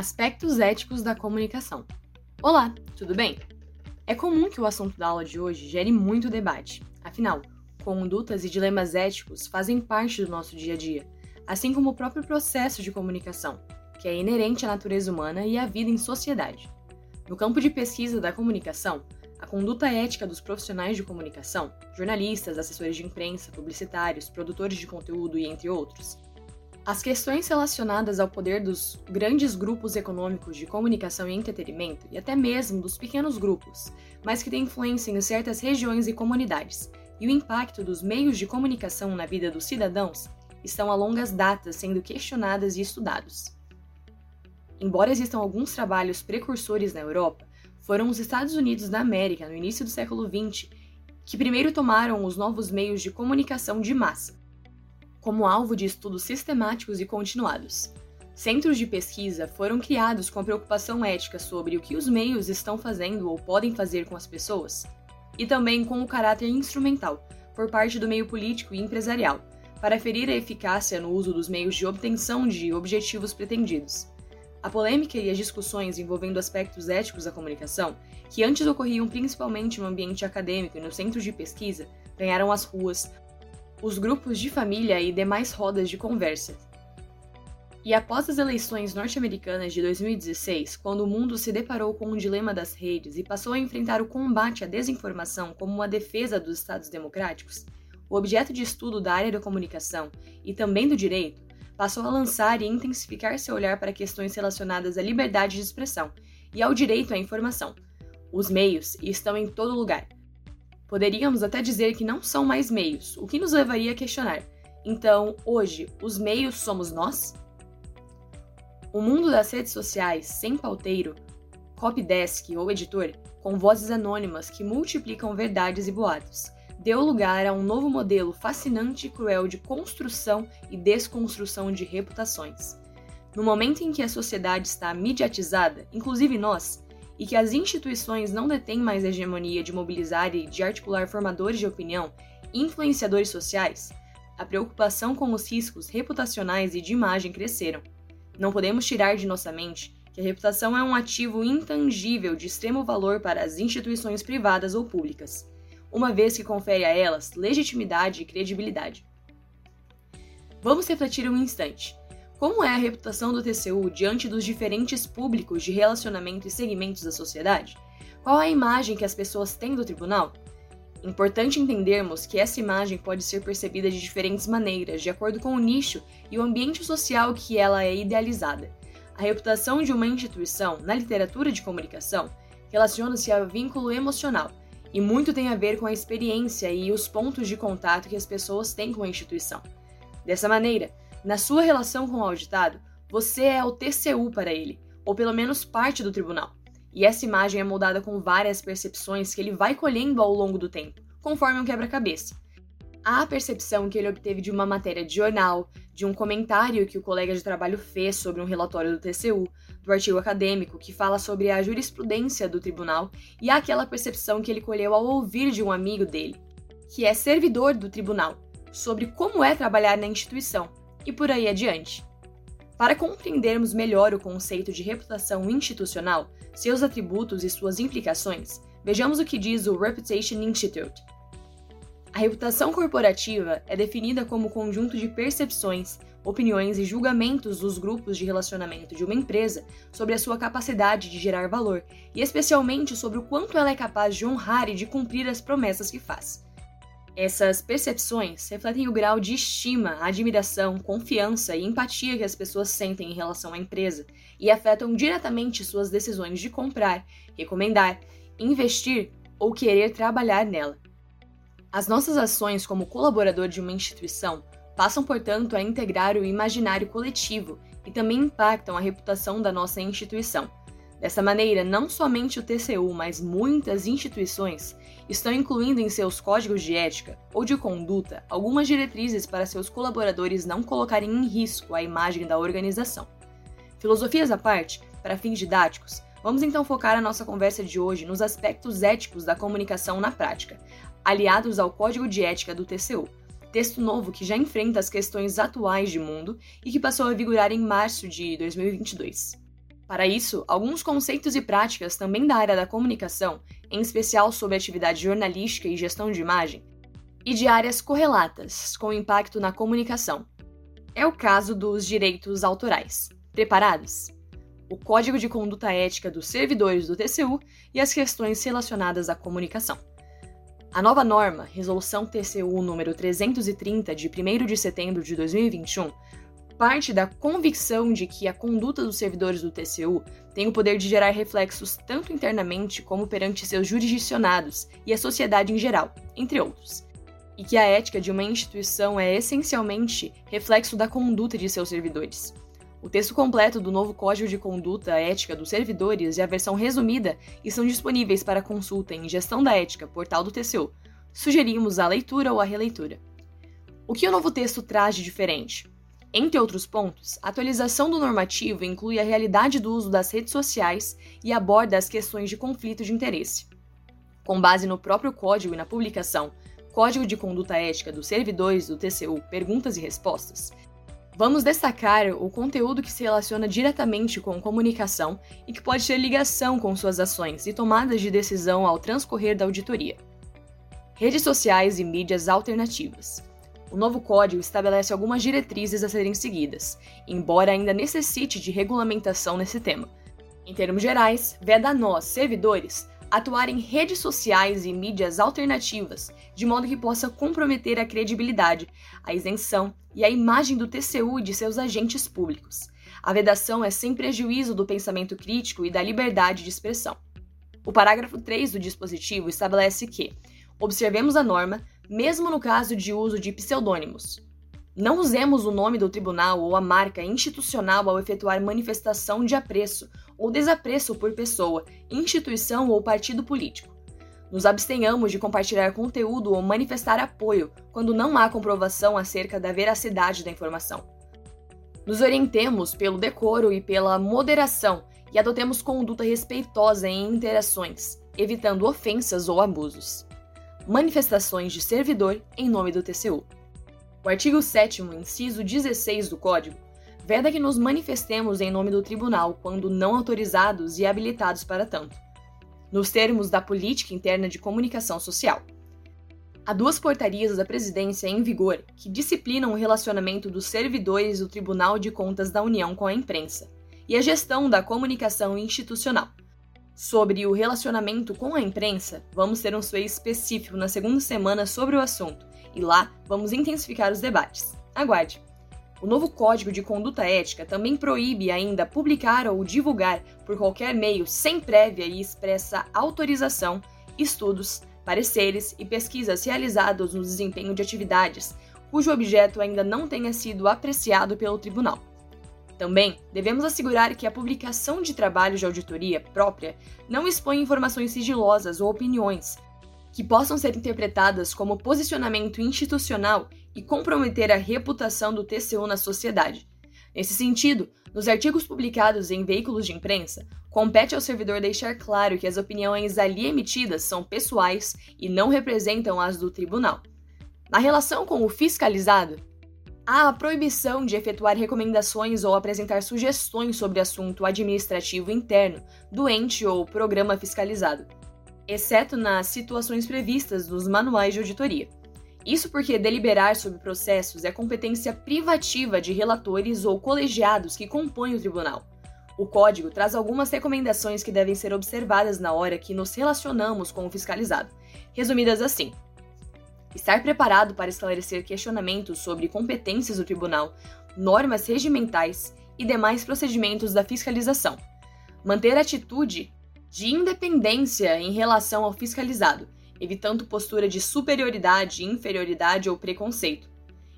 Aspectos éticos da comunicação. Olá, tudo bem? É comum que o assunto da aula de hoje gere muito debate. Afinal, condutas e dilemas éticos fazem parte do nosso dia a dia, assim como o próprio processo de comunicação, que é inerente à natureza humana e à vida em sociedade. No campo de pesquisa da comunicação, a conduta ética dos profissionais de comunicação, jornalistas, assessores de imprensa, publicitários, produtores de conteúdo e entre outros, as questões relacionadas ao poder dos grandes grupos econômicos de comunicação e entretenimento, e até mesmo dos pequenos grupos, mas que têm influência em certas regiões e comunidades, e o impacto dos meios de comunicação na vida dos cidadãos, estão a longas datas sendo questionadas e estudados. Embora existam alguns trabalhos precursores na Europa, foram os Estados Unidos da América, no início do século XX, que primeiro tomaram os novos meios de comunicação de massa como alvo de estudos sistemáticos e continuados. Centros de pesquisa foram criados com a preocupação ética sobre o que os meios estão fazendo ou podem fazer com as pessoas, e também com o caráter instrumental, por parte do meio político e empresarial, para ferir a eficácia no uso dos meios de obtenção de objetivos pretendidos. A polêmica e as discussões envolvendo aspectos éticos da comunicação, que antes ocorriam principalmente no ambiente acadêmico e nos centros de pesquisa, ganharam as ruas, os grupos de família e demais rodas de conversa. E após as eleições norte-americanas de 2016, quando o mundo se deparou com o dilema das redes e passou a enfrentar o combate à desinformação como uma defesa dos Estados democráticos, o objeto de estudo da área da comunicação e também do direito passou a lançar e intensificar seu olhar para questões relacionadas à liberdade de expressão e ao direito à informação. Os meios estão em todo lugar, Poderíamos até dizer que não são mais meios, o que nos levaria a questionar. Então, hoje, os meios somos nós? O mundo das redes sociais, sem pauteiro, copydesk ou editor, com vozes anônimas que multiplicam verdades e boatos, deu lugar a um novo modelo fascinante e cruel de construção e desconstrução de reputações. No momento em que a sociedade está mediatizada, inclusive nós, e que as instituições não detêm mais a hegemonia de mobilizar e de articular formadores de opinião e influenciadores sociais, a preocupação com os riscos reputacionais e de imagem cresceram. Não podemos tirar de nossa mente que a reputação é um ativo intangível de extremo valor para as instituições privadas ou públicas, uma vez que confere a elas legitimidade e credibilidade. Vamos refletir um instante. Como é a reputação do TCU diante dos diferentes públicos de relacionamento e segmentos da sociedade? Qual a imagem que as pessoas têm do tribunal? Importante entendermos que essa imagem pode ser percebida de diferentes maneiras, de acordo com o nicho e o ambiente social que ela é idealizada. A reputação de uma instituição, na literatura de comunicação, relaciona-se ao vínculo emocional, e muito tem a ver com a experiência e os pontos de contato que as pessoas têm com a instituição. Dessa maneira, na sua relação com o auditado, você é o TCU para ele, ou pelo menos parte do tribunal. E essa imagem é moldada com várias percepções que ele vai colhendo ao longo do tempo, conforme um quebra-cabeça. Há a percepção que ele obteve de uma matéria de jornal, de um comentário que o colega de trabalho fez sobre um relatório do TCU, do artigo acadêmico que fala sobre a jurisprudência do tribunal, e há aquela percepção que ele colheu ao ouvir de um amigo dele, que é servidor do tribunal, sobre como é trabalhar na instituição, e por aí adiante. Para compreendermos melhor o conceito de reputação institucional, seus atributos e suas implicações, vejamos o que diz o Reputation Institute. A reputação corporativa é definida como o conjunto de percepções, opiniões e julgamentos dos grupos de relacionamento de uma empresa sobre a sua capacidade de gerar valor e, especialmente, sobre o quanto ela é capaz de honrar e de cumprir as promessas que faz. Essas percepções refletem o grau de estima, admiração, confiança e empatia que as pessoas sentem em relação à empresa e afetam diretamente suas decisões de comprar, recomendar, investir ou querer trabalhar nela. As nossas ações como colaborador de uma instituição passam, portanto, a integrar o imaginário coletivo e também impactam a reputação da nossa instituição. Dessa maneira, não somente o TCU, mas muitas instituições estão incluindo em seus códigos de ética ou de conduta algumas diretrizes para seus colaboradores não colocarem em risco a imagem da organização. Filosofias à parte, para fins didáticos, vamos então focar a nossa conversa de hoje nos aspectos éticos da comunicação na prática, aliados ao Código de Ética do TCU, texto novo que já enfrenta as questões atuais de mundo e que passou a vigorar em março de 2022. Para isso, alguns conceitos e práticas também da área da comunicação, em especial sobre atividade jornalística e gestão de imagem, e de áreas correlatas com impacto na comunicação. É o caso dos direitos autorais. Preparados? O Código de Conduta Ética dos Servidores do TCU e as questões relacionadas à comunicação. A nova norma, Resolução TCU número 330 de 1 de setembro de 2021, parte da convicção de que a conduta dos servidores do TCU tem o poder de gerar reflexos tanto internamente como perante seus jurisdicionados e a sociedade em geral, entre outros e que a ética de uma instituição é essencialmente reflexo da conduta de seus servidores. O texto completo do novo Código de Conduta Ética dos Servidores e a versão resumida estão disponíveis para consulta em Gestão da Ética, portal do TCU. Sugerimos a leitura ou a releitura. O que o novo texto traz de diferente? Entre outros pontos, a atualização do normativo inclui a realidade do uso das redes sociais e aborda as questões de conflito de interesse. Com base no próprio código e na publicação Código de Conduta Ética dos Servidores do TCU Perguntas e Respostas, vamos destacar o conteúdo que se relaciona diretamente com comunicação e que pode ter ligação com suas ações e tomadas de decisão ao transcorrer da auditoria. Redes sociais e mídias alternativas. O novo código estabelece algumas diretrizes a serem seguidas, embora ainda necessite de regulamentação nesse tema. Em termos gerais, veda a nós, servidores, atuar em redes sociais e mídias alternativas, de modo que possa comprometer a credibilidade, a isenção e a imagem do TCU e de seus agentes públicos. A vedação é sem prejuízo do pensamento crítico e da liberdade de expressão. O parágrafo 3 do dispositivo estabelece que observemos a norma, mesmo no caso de uso de pseudônimos. Não usemos o nome do tribunal ou a marca institucional ao efetuar manifestação de apreço ou desapreço por pessoa, instituição ou partido político. Nos abstenhamos de compartilhar conteúdo ou manifestar apoio quando não há comprovação acerca da veracidade da informação. Nos orientemos pelo decoro e pela moderação e adotemos conduta respeitosa em interações, evitando ofensas ou abusos. Manifestações de servidor em nome do TCU. O artigo 7, inciso 16 do Código, veda que nos manifestemos em nome do tribunal quando não autorizados e habilitados para tanto, nos termos da política interna de comunicação social. Há duas portarias da presidência em vigor que disciplinam o relacionamento dos servidores do Tribunal de Contas da União com a imprensa e a gestão da comunicação institucional. Sobre o relacionamento com a imprensa, vamos ter um sway específico na segunda semana sobre o assunto, e lá vamos intensificar os debates. Aguarde! O novo Código de Conduta Ética também proíbe ainda publicar ou divulgar por qualquer meio sem prévia e expressa autorização estudos, pareceres e pesquisas realizados no desempenho de atividades cujo objeto ainda não tenha sido apreciado pelo tribunal. Também devemos assegurar que a publicação de trabalhos de auditoria própria não expõe informações sigilosas ou opiniões que possam ser interpretadas como posicionamento institucional e comprometer a reputação do TCU na sociedade. Nesse sentido, nos artigos publicados em veículos de imprensa, compete ao servidor deixar claro que as opiniões ali emitidas são pessoais e não representam as do tribunal. Na relação com o fiscalizado, a proibição de efetuar recomendações ou apresentar sugestões sobre assunto administrativo interno do ente ou programa fiscalizado, exceto nas situações previstas nos manuais de auditoria. Isso porque deliberar sobre processos é competência privativa de relatores ou colegiados que compõem o tribunal. O código traz algumas recomendações que devem ser observadas na hora que nos relacionamos com o fiscalizado, resumidas assim: estar preparado para esclarecer questionamentos sobre competências do tribunal, normas regimentais e demais procedimentos da fiscalização, manter atitude de independência em relação ao fiscalizado evitando postura de superioridade, inferioridade ou preconceito.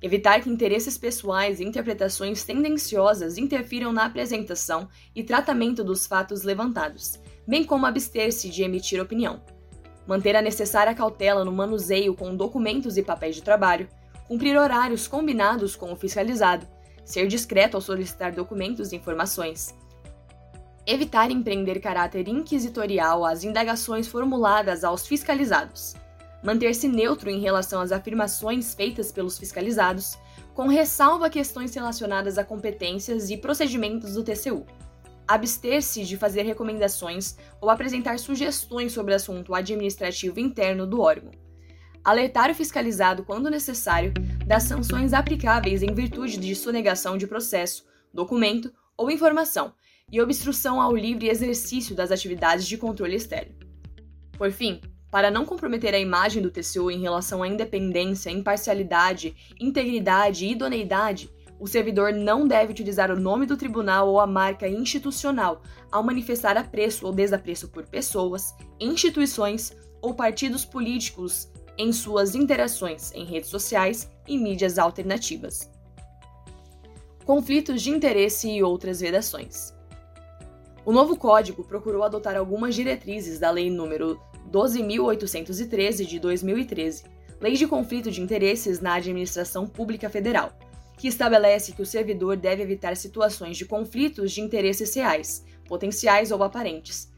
Evitar que interesses pessoais e interpretações tendenciosas interfiram na apresentação e tratamento dos fatos levantados, bem como abster-se de emitir opinião. Manter a necessária cautela no manuseio com documentos e papéis de trabalho, cumprir horários combinados com o fiscalizado, ser discreto ao solicitar documentos e informações, evitar empreender caráter inquisitorial às indagações formuladas aos fiscalizados, manter-se neutro em relação às afirmações feitas pelos fiscalizados, com ressalva a questões relacionadas a competências e procedimentos do TCU, abster-se de fazer recomendações ou apresentar sugestões sobre assunto administrativo interno do órgão, alertar o fiscalizado, quando necessário, das sanções aplicáveis em virtude de sonegação de processo, documento ou informação e obstrução ao livre exercício das atividades de controle externo. Por fim, para não comprometer a imagem do TCU em relação à independência, imparcialidade, integridade e idoneidade, o servidor não deve utilizar o nome do tribunal ou a marca institucional ao manifestar apreço ou desapreço por pessoas, instituições ou partidos políticos em suas interações em redes sociais e mídias alternativas. Conflitos de interesse e outras vedações. O novo código procurou adotar algumas diretrizes da Lei nº 12.813 de 2013, Lei de Conflito de Interesses na Administração Pública Federal, que estabelece que o servidor deve evitar situações de conflitos de interesses reais, potenciais ou aparentes.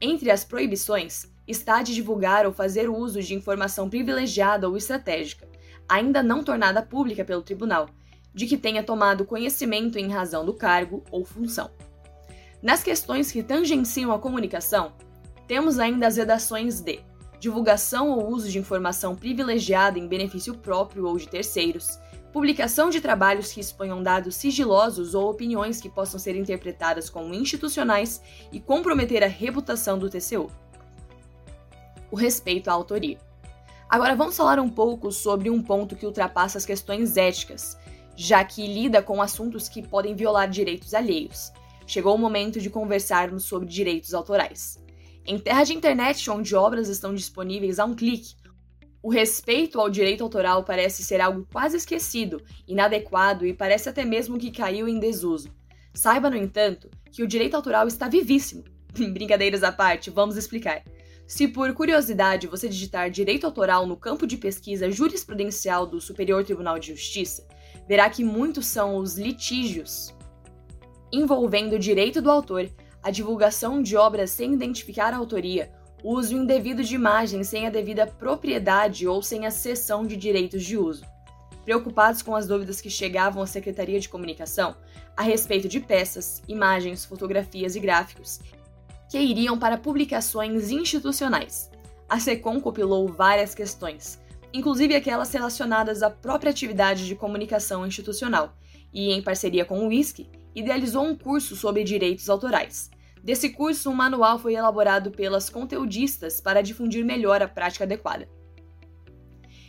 Entre as proibições está de divulgar ou fazer uso de informação privilegiada ou estratégica, ainda não tornada pública pelo tribunal, de que tenha tomado conhecimento em razão do cargo ou função. Nas questões que tangenciam a comunicação, temos ainda as redações de divulgação ou uso de informação privilegiada em benefício próprio ou de terceiros, publicação de trabalhos que exponham dados sigilosos ou opiniões que possam ser interpretadas como institucionais e comprometer a reputação do TCU o respeito à autoria. Agora vamos falar um pouco sobre um ponto que ultrapassa as questões éticas, já que lida com assuntos que podem violar direitos alheios. Chegou o momento de conversarmos sobre direitos autorais. Em terra de internet, onde obras estão disponíveis a um clique, o respeito ao direito autoral parece ser algo quase esquecido, inadequado e parece até mesmo que caiu em desuso. Saiba, no entanto, que o direito autoral está vivíssimo. Brincadeiras à parte, vamos explicar. Se por curiosidade você digitar direito autoral no campo de pesquisa jurisprudencial do Superior Tribunal de Justiça, verá que muitos são os litígios envolvendo o direito do autor, a divulgação de obras sem identificar a autoria, o uso indevido de imagens sem a devida propriedade ou sem a cessão de direitos de uso. Preocupados com as dúvidas que chegavam à Secretaria de Comunicação a respeito de peças, imagens, fotografias e gráficos, que iriam para publicações institucionais. A SECOM compilou várias questões, inclusive aquelas relacionadas à própria atividade de comunicação institucional, e, em parceria com o WISC, idealizou um curso sobre direitos autorais. Desse curso, um manual foi elaborado pelas conteudistas para difundir melhor a prática adequada.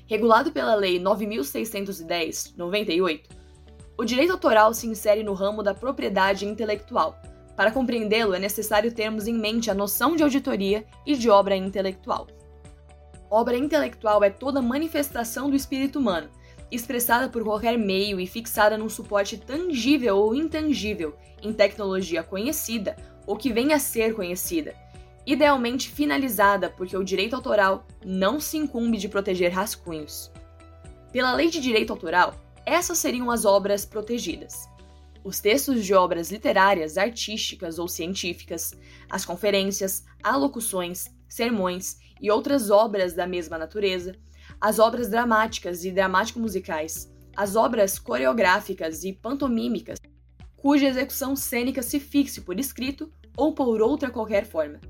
Regulado pela Lei 9610-98, o direito autoral se insere no ramo da propriedade intelectual, para compreendê-lo, é necessário termos em mente a noção de auditoria e de obra intelectual. Obra intelectual é toda manifestação do espírito humano, expressada por qualquer meio e fixada num suporte tangível ou intangível, em tecnologia conhecida ou que venha a ser conhecida, idealmente finalizada, porque o direito autoral não se incumbe de proteger rascunhos. Pela lei de direito autoral, essas seriam as obras protegidas os textos de obras literárias, artísticas ou científicas, as conferências, alocuções, sermões e outras obras da mesma natureza, as obras dramáticas e dramático-musicais, as obras coreográficas e pantomímicas, cuja execução cênica se fixe por escrito ou por outra qualquer forma.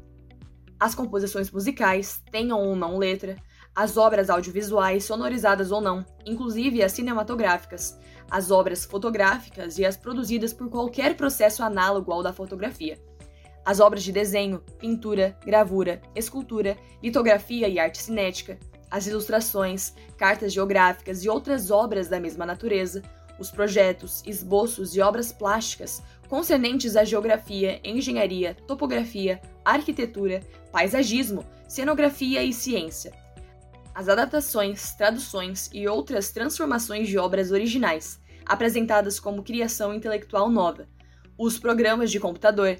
As composições musicais, tenham ou não letra, as obras audiovisuais, sonorizadas ou não, inclusive as cinematográficas, as obras fotográficas e as produzidas por qualquer processo análogo ao da fotografia, as obras de desenho, pintura, gravura, escultura, litografia e arte cinética, as ilustrações, cartas geográficas e outras obras da mesma natureza, os projetos, esboços e obras plásticas concernentes à geografia, engenharia, topografia, arquitetura, paisagismo, cenografia e ciência. As adaptações, traduções e outras transformações de obras originais, apresentadas como criação intelectual nova, os programas de computador,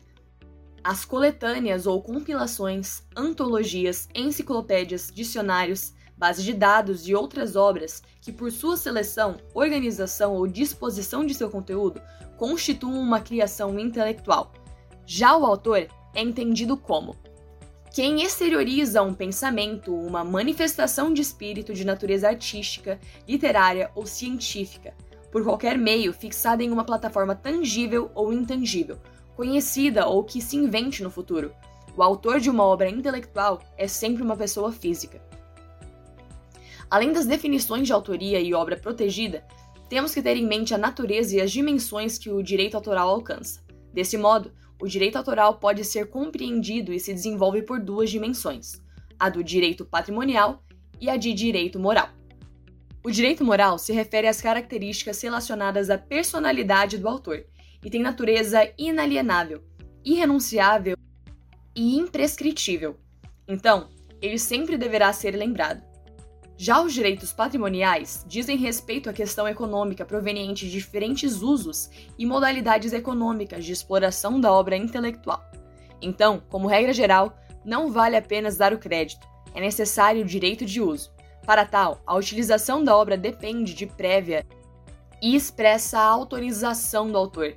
as coletâneas ou compilações, antologias, enciclopédias, dicionários, bases de dados e outras obras que, por sua seleção, organização ou disposição de seu conteúdo, constituam uma criação intelectual. Já o autor é entendido como quem exterioriza um pensamento, uma manifestação de espírito de natureza artística, literária ou científica, por qualquer meio fixada em uma plataforma tangível ou intangível, conhecida ou que se invente no futuro. O autor de uma obra intelectual é sempre uma pessoa física. Além das definições de autoria e obra protegida, temos que ter em mente a natureza e as dimensões que o direito autoral alcança. Desse modo, o direito autoral pode ser compreendido e se desenvolve por duas dimensões: a do direito patrimonial e a de direito moral. O direito moral se refere às características relacionadas à personalidade do autor e tem natureza inalienável, irrenunciável e imprescritível. Então, ele sempre deverá ser lembrado. Já os direitos patrimoniais dizem respeito à questão econômica proveniente de diferentes usos e modalidades econômicas de exploração da obra intelectual. Então, como regra geral, não vale apenas dar o crédito, é necessário o direito de uso. Para tal, a utilização da obra depende de prévia e expressa autorização do autor.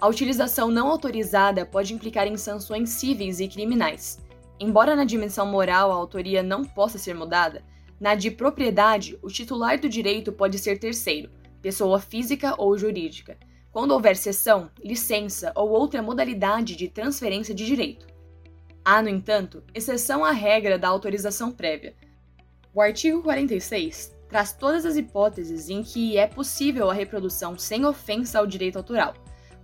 A utilização não autorizada pode implicar em sanções cíveis e criminais. Embora na dimensão moral a autoria não possa ser mudada, na de propriedade, o titular do direito pode ser terceiro, pessoa física ou jurídica, quando houver cessão, licença ou outra modalidade de transferência de direito. Há, no entanto, exceção à regra da autorização prévia. O artigo 46 traz todas as hipóteses em que é possível a reprodução sem ofensa ao direito autoral.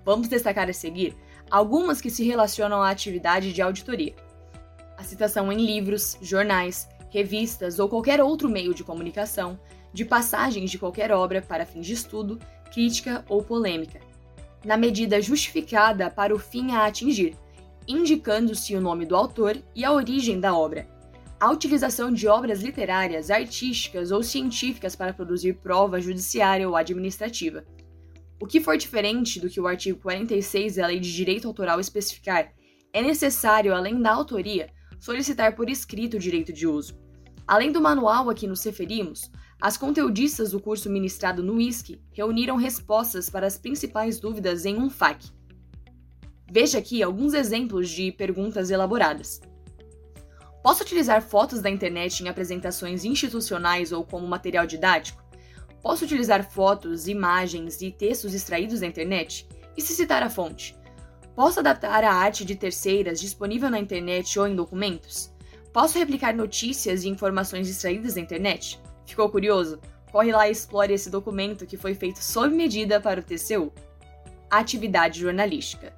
Vamos destacar a seguir algumas que se relacionam à atividade de auditoria. A citação em livros, jornais, revistas ou qualquer outro meio de comunicação, de passagens de qualquer obra para fins de estudo, crítica ou polêmica, na medida justificada para o fim a atingir, indicando-se o nome do autor e a origem da obra. A utilização de obras literárias, artísticas ou científicas para produzir prova judiciária ou administrativa. O que for diferente do que o artigo 46 da Lei de Direito Autoral especificar, é necessário, além da autoria, solicitar por escrito o direito de uso. Além do manual a que nos referimos, as conteudistas do curso ministrado no ISC reuniram respostas para as principais dúvidas em um FAQ. Veja aqui alguns exemplos de perguntas elaboradas. Posso utilizar fotos da internet em apresentações institucionais ou como material didático? Posso utilizar fotos, imagens e textos extraídos da internet? E se citar a fonte? Posso adaptar a arte de terceiras disponível na internet ou em documentos? Posso replicar notícias e informações extraídas da internet? Ficou curioso? Corre lá e explore esse documento que foi feito sob medida para o TCU. Atividade jornalística.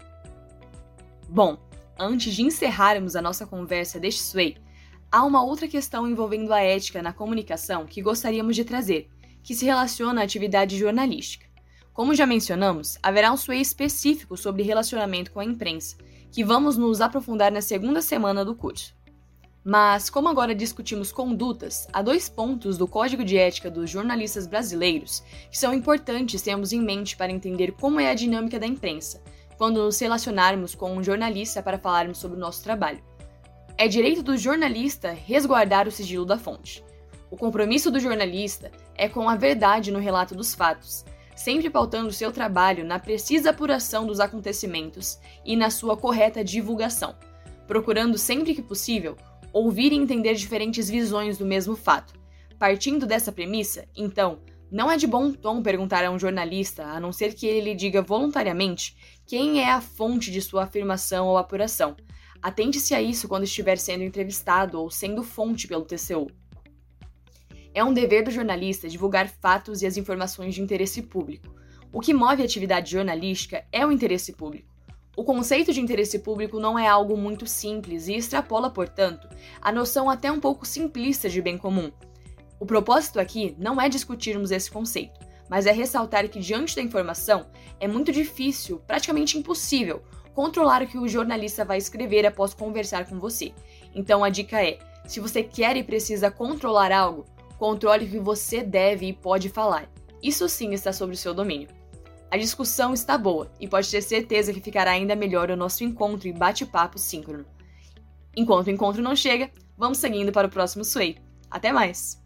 Bom, antes de encerrarmos a nossa conversa deste Sway, há uma outra questão envolvendo a ética na comunicação que gostaríamos de trazer, que se relaciona à atividade jornalística. Como já mencionamos, haverá um Sway específico sobre relacionamento com a imprensa, que vamos nos aprofundar na segunda semana do curso. Mas, como agora discutimos condutas, há dois pontos do Código de Ética dos Jornalistas Brasileiros que são importantes termos em mente para entender como é a dinâmica da imprensa, quando nos relacionarmos com um jornalista para falarmos sobre o nosso trabalho. É direito do jornalista resguardar o sigilo da fonte. O compromisso do jornalista é com a verdade no relato dos fatos, sempre pautando seu trabalho na precisa apuração dos acontecimentos e na sua correta divulgação, procurando sempre que possível ouvir e entender diferentes visões do mesmo fato. Partindo dessa premissa, então, não é de bom tom perguntar a um jornalista, a não ser que ele lhe diga voluntariamente, quem é a fonte de sua afirmação ou apuração. Atente-se a isso quando estiver sendo entrevistado ou sendo fonte pelo TCU. É um dever do jornalista divulgar fatos e as informações de interesse público. O que move a atividade jornalística é o interesse público. O conceito de interesse público não é algo muito simples e extrapola, portanto, a noção até um pouco simplista de bem comum. O propósito aqui não é discutirmos esse conceito, mas é ressaltar que, diante da informação, é muito difícil, praticamente impossível, controlar o que o jornalista vai escrever após conversar com você. Então a dica é: se você quer e precisa controlar algo, controle o que você deve e pode falar. Isso sim está sob o seu domínio. A discussão está boa e pode ter certeza que ficará ainda melhor o nosso encontro e bate-papo síncrono. Enquanto o encontro não chega, vamos seguindo para o próximo Sway. Até mais!